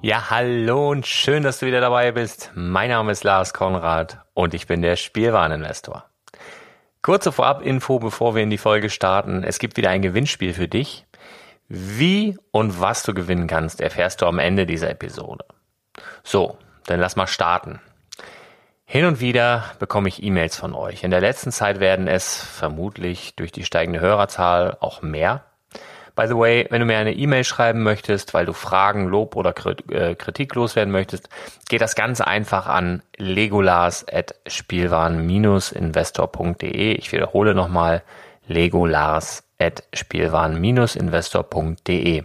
Ja, hallo und schön, dass du wieder dabei bist. Mein Name ist Lars Konrad und ich bin der Spielwareninvestor. Kurze Vorab-Info, bevor wir in die Folge starten. Es gibt wieder ein Gewinnspiel für dich. Wie und was du gewinnen kannst, erfährst du am Ende dieser Episode. So, dann lass mal starten. Hin und wieder bekomme ich E-Mails von euch. In der letzten Zeit werden es vermutlich durch die steigende Hörerzahl auch mehr. By the way, wenn du mir eine E-Mail schreiben möchtest, weil du Fragen, Lob oder äh, Kritik loswerden möchtest, geht das ganz einfach an legolas.spielwaren-investor.de. Ich wiederhole nochmal legolas.spielwaren-investor.de.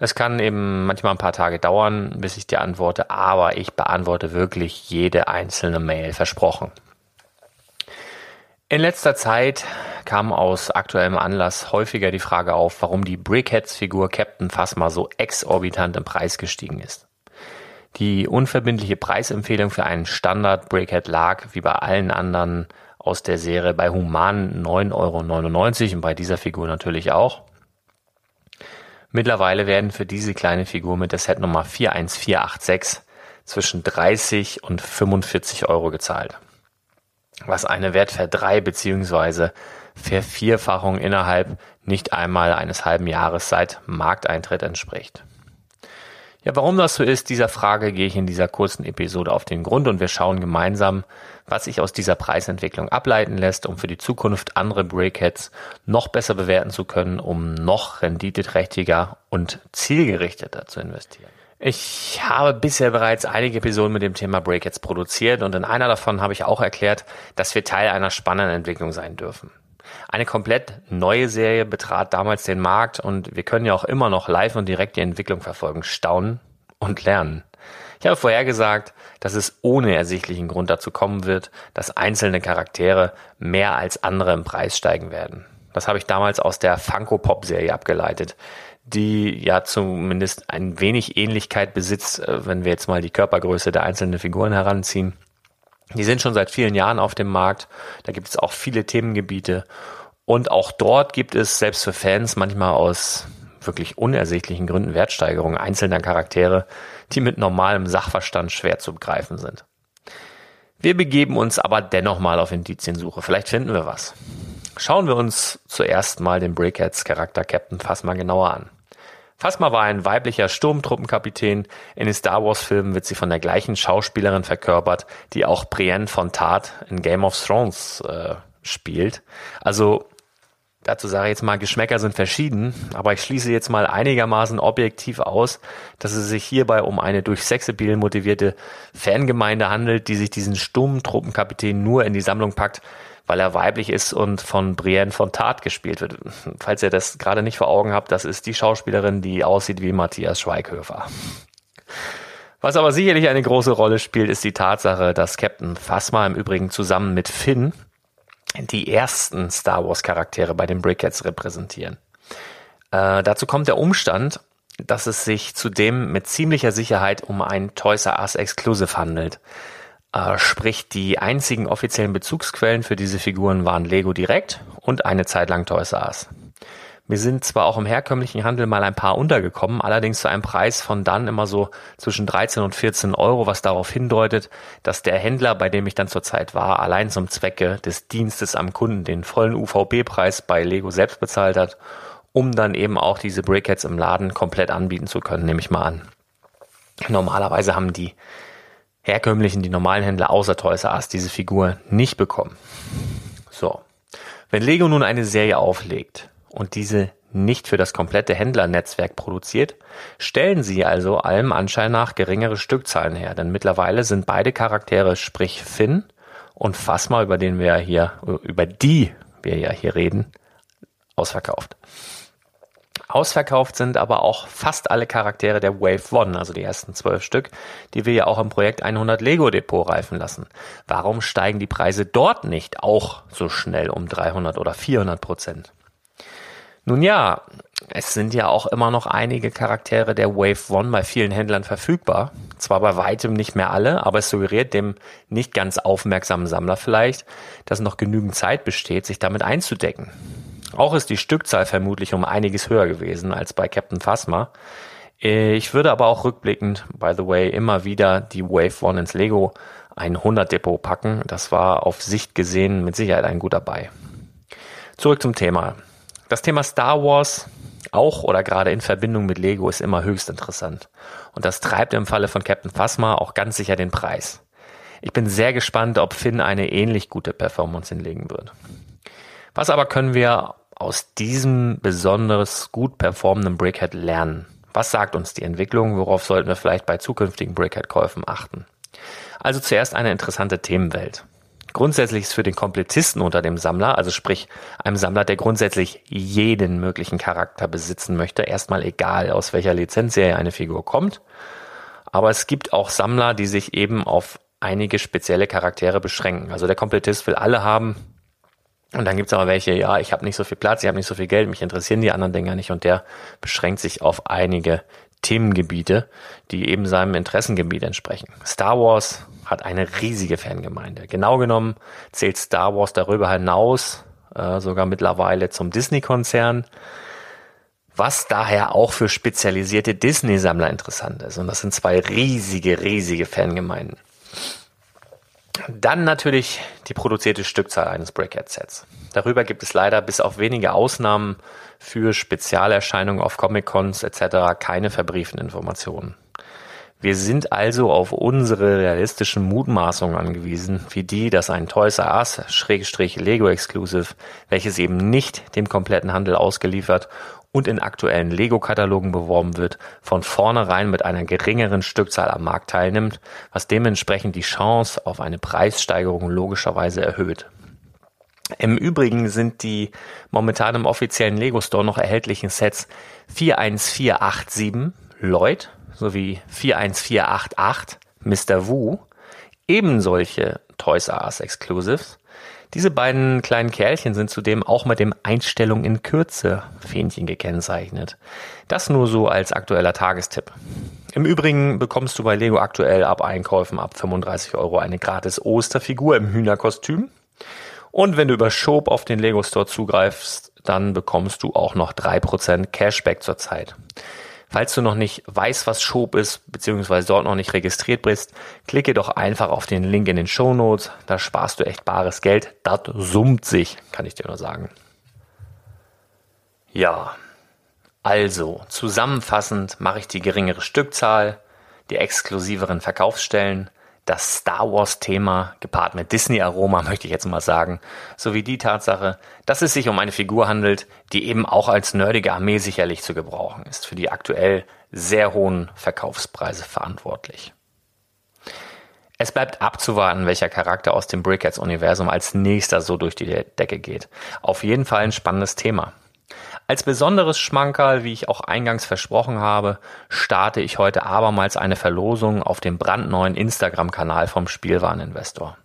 Es kann eben manchmal ein paar Tage dauern, bis ich dir antworte, aber ich beantworte wirklich jede einzelne Mail versprochen. In letzter Zeit kam aus aktuellem Anlass häufiger die Frage auf, warum die Brickheads-Figur Captain Phasma so exorbitant im Preis gestiegen ist. Die unverbindliche Preisempfehlung für einen Standard Brickhead lag, wie bei allen anderen aus der Serie, bei Human 9,99 Euro und bei dieser Figur natürlich auch. Mittlerweile werden für diese kleine Figur mit der Set Nummer 41486 zwischen 30 und 45 Euro gezahlt was eine Wertverdrei- bzw. Vervierfachung innerhalb nicht einmal eines halben Jahres seit Markteintritt entspricht. Ja, warum das so ist, dieser Frage gehe ich in dieser kurzen Episode auf den Grund und wir schauen gemeinsam, was sich aus dieser Preisentwicklung ableiten lässt, um für die Zukunft andere Breakheads noch besser bewerten zu können, um noch renditeträchtiger und zielgerichteter zu investieren. Ich habe bisher bereits einige Episoden mit dem Thema Breakheads produziert und in einer davon habe ich auch erklärt, dass wir Teil einer spannenden Entwicklung sein dürfen. Eine komplett neue Serie betrat damals den Markt und wir können ja auch immer noch live und direkt die Entwicklung verfolgen, staunen und lernen. Ich habe vorhergesagt, dass es ohne ersichtlichen Grund dazu kommen wird, dass einzelne Charaktere mehr als andere im Preis steigen werden. Das habe ich damals aus der Funko Pop Serie abgeleitet, die ja zumindest ein wenig Ähnlichkeit besitzt, äh, wenn wir jetzt mal die Körpergröße der einzelnen Figuren heranziehen. Die sind schon seit vielen Jahren auf dem Markt. Da gibt es auch viele Themengebiete. Und auch dort gibt es selbst für Fans manchmal aus wirklich unersichtlichen Gründen Wertsteigerungen einzelner Charaktere, die mit normalem Sachverstand schwer zu begreifen sind. Wir begeben uns aber dennoch mal auf Indiziensuche. Vielleicht finden wir was. Schauen wir uns zuerst mal den Brickheads Charakter Captain Phasma genauer an. Phasma war ein weiblicher Sturmtruppenkapitän. In den Star Wars Filmen wird sie von der gleichen Schauspielerin verkörpert, die auch Brienne von Tart in Game of Thrones äh, spielt. Also dazu sage ich jetzt mal, Geschmäcker sind verschieden, aber ich schließe jetzt mal einigermaßen objektiv aus, dass es sich hierbei um eine durch Sexappeal motivierte Fangemeinde handelt, die sich diesen Sturmtruppenkapitän nur in die Sammlung packt, weil er weiblich ist und von Brienne von Tat gespielt wird. Falls ihr das gerade nicht vor Augen habt, das ist die Schauspielerin, die aussieht wie Matthias Schweighöfer. Was aber sicherlich eine große Rolle spielt, ist die Tatsache, dass Captain Phasma im Übrigen zusammen mit Finn die ersten Star Wars Charaktere bei den Brickheads repräsentieren. Äh, dazu kommt der Umstand, dass es sich zudem mit ziemlicher Sicherheit um ein Toys R Us Exclusive handelt. Äh, sprich, die einzigen offiziellen Bezugsquellen für diese Figuren waren Lego Direct und eine Zeit lang Toys R Us. Wir sind zwar auch im herkömmlichen Handel mal ein paar untergekommen, allerdings zu einem Preis von dann immer so zwischen 13 und 14 Euro, was darauf hindeutet, dass der Händler, bei dem ich dann zurzeit war, allein zum Zwecke des Dienstes am Kunden den vollen UVB-Preis bei Lego selbst bezahlt hat, um dann eben auch diese Brickheads im Laden komplett anbieten zu können, nehme ich mal an. Normalerweise haben die herkömmlichen, die normalen Händler außer Toys R Us diese Figur nicht bekommen. So. Wenn Lego nun eine Serie auflegt und diese nicht für das komplette Händlernetzwerk produziert, stellen sie also allem Anschein nach geringere Stückzahlen her, denn mittlerweile sind beide Charaktere, sprich Finn und Phasma, über den wir hier, über die wir ja hier reden, ausverkauft. Ausverkauft sind aber auch fast alle Charaktere der Wave One, also die ersten zwölf Stück, die wir ja auch im Projekt 100 Lego Depot reifen lassen. Warum steigen die Preise dort nicht auch so schnell um 300 oder 400 Prozent? Nun ja, es sind ja auch immer noch einige Charaktere der Wave One bei vielen Händlern verfügbar. Zwar bei weitem nicht mehr alle, aber es suggeriert dem nicht ganz aufmerksamen Sammler vielleicht, dass noch genügend Zeit besteht, sich damit einzudecken. Auch ist die Stückzahl vermutlich um einiges höher gewesen als bei Captain Phasma. Ich würde aber auch rückblickend, by the way, immer wieder die Wave One ins Lego 100 Depot packen. Das war auf Sicht gesehen mit Sicherheit ein guter Buy. Zurück zum Thema. Das Thema Star Wars, auch oder gerade in Verbindung mit Lego, ist immer höchst interessant. Und das treibt im Falle von Captain Phasma auch ganz sicher den Preis. Ich bin sehr gespannt, ob Finn eine ähnlich gute Performance hinlegen wird. Was aber können wir aus diesem besonders gut performenden Brickhead lernen? Was sagt uns die Entwicklung? Worauf sollten wir vielleicht bei zukünftigen Brickhead-Käufen achten? Also zuerst eine interessante Themenwelt. Grundsätzlich ist für den Komplettisten unter dem Sammler, also sprich einem Sammler, der grundsätzlich jeden möglichen Charakter besitzen möchte, erstmal egal, aus welcher Lizenzserie eine Figur kommt. Aber es gibt auch Sammler, die sich eben auf einige spezielle Charaktere beschränken. Also der Komplettist will alle haben, und dann gibt's aber welche, ja, ich habe nicht so viel Platz, ich habe nicht so viel Geld, mich interessieren die anderen Dinger nicht und der beschränkt sich auf einige Themengebiete, die eben seinem Interessengebiet entsprechen. Star Wars hat eine riesige Fangemeinde. Genau genommen zählt Star Wars darüber hinaus äh, sogar mittlerweile zum Disney-Konzern, was daher auch für spezialisierte Disney-Sammler interessant ist. Und das sind zwei riesige, riesige Fangemeinden. Dann natürlich die produzierte Stückzahl eines Breakhead-Sets. Darüber gibt es leider bis auf wenige Ausnahmen für Spezialerscheinungen auf Comic-Cons etc. keine verbrieften Informationen. Wir sind also auf unsere realistischen Mutmaßungen angewiesen, wie die, dass ein Toys R Us Schrägstrich Lego Exclusive, welches eben nicht dem kompletten Handel ausgeliefert und in aktuellen Lego-Katalogen beworben wird, von vornherein mit einer geringeren Stückzahl am Markt teilnimmt, was dementsprechend die Chance auf eine Preissteigerung logischerweise erhöht. Im Übrigen sind die momentan im offiziellen Lego Store noch erhältlichen Sets 41487 Lloyd sowie 41488 Mr. Wu eben solche Toys R Us Exclusives. Diese beiden kleinen Kerlchen sind zudem auch mit dem Einstellung in Kürze Fähnchen gekennzeichnet. Das nur so als aktueller Tagestipp. Im Übrigen bekommst du bei Lego aktuell ab Einkäufen ab 35 Euro eine gratis Osterfigur im Hühnerkostüm. Und wenn du über Shop auf den Lego Store zugreifst, dann bekommst du auch noch 3% Cashback zurzeit. Falls du noch nicht weißt, was Schob ist, beziehungsweise dort noch nicht registriert bist, klicke doch einfach auf den Link in den Show Notes. Da sparst du echt bares Geld. Das summt sich, kann ich dir nur sagen. Ja, also zusammenfassend mache ich die geringere Stückzahl, die exklusiveren Verkaufsstellen, das Star Wars-Thema, gepaart mit Disney-Aroma, möchte ich jetzt mal sagen, sowie die Tatsache, dass es sich um eine Figur handelt, die eben auch als nerdige Armee sicherlich zu gebrauchen ist, für die aktuell sehr hohen Verkaufspreise verantwortlich. Es bleibt abzuwarten, welcher Charakter aus dem Brickheads-Universum als nächster so durch die Decke geht. Auf jeden Fall ein spannendes Thema. Als besonderes Schmankerl, wie ich auch eingangs versprochen habe, starte ich heute abermals eine Verlosung auf dem brandneuen Instagram-Kanal vom Spielwareninvestor.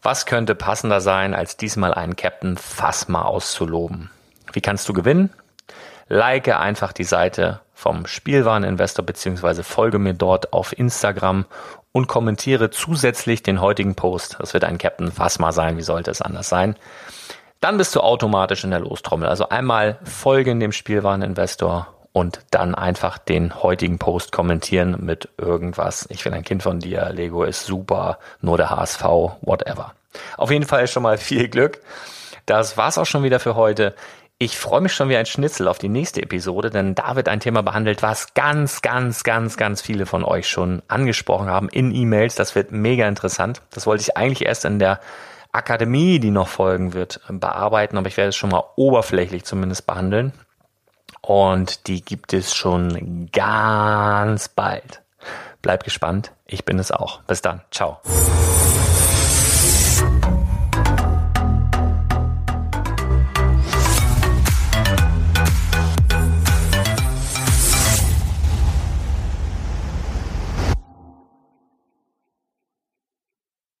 Was könnte passender sein, als diesmal einen Captain Phasma auszuloben? Wie kannst du gewinnen? Like einfach die Seite vom Spielwareninvestor beziehungsweise folge mir dort auf Instagram und kommentiere zusätzlich den heutigen Post. Das wird ein Captain Phasma sein, wie sollte es anders sein? Dann bist du automatisch in der Lostrommel. Also einmal folgen dem Spielwareninvestor und dann einfach den heutigen Post kommentieren mit irgendwas. Ich bin ein Kind von dir, Lego ist super, nur der HSV, whatever. Auf jeden Fall schon mal viel Glück. Das war's auch schon wieder für heute. Ich freue mich schon wie ein Schnitzel auf die nächste Episode, denn da wird ein Thema behandelt, was ganz, ganz, ganz, ganz viele von euch schon angesprochen haben in E-Mails. Das wird mega interessant. Das wollte ich eigentlich erst in der Akademie, die noch folgen wird, äh, bearbeiten, aber ich werde es schon mal oberflächlich zumindest behandeln. Und die gibt es schon ganz bald. Bleib gespannt, ich bin es auch. Bis dann, ciao.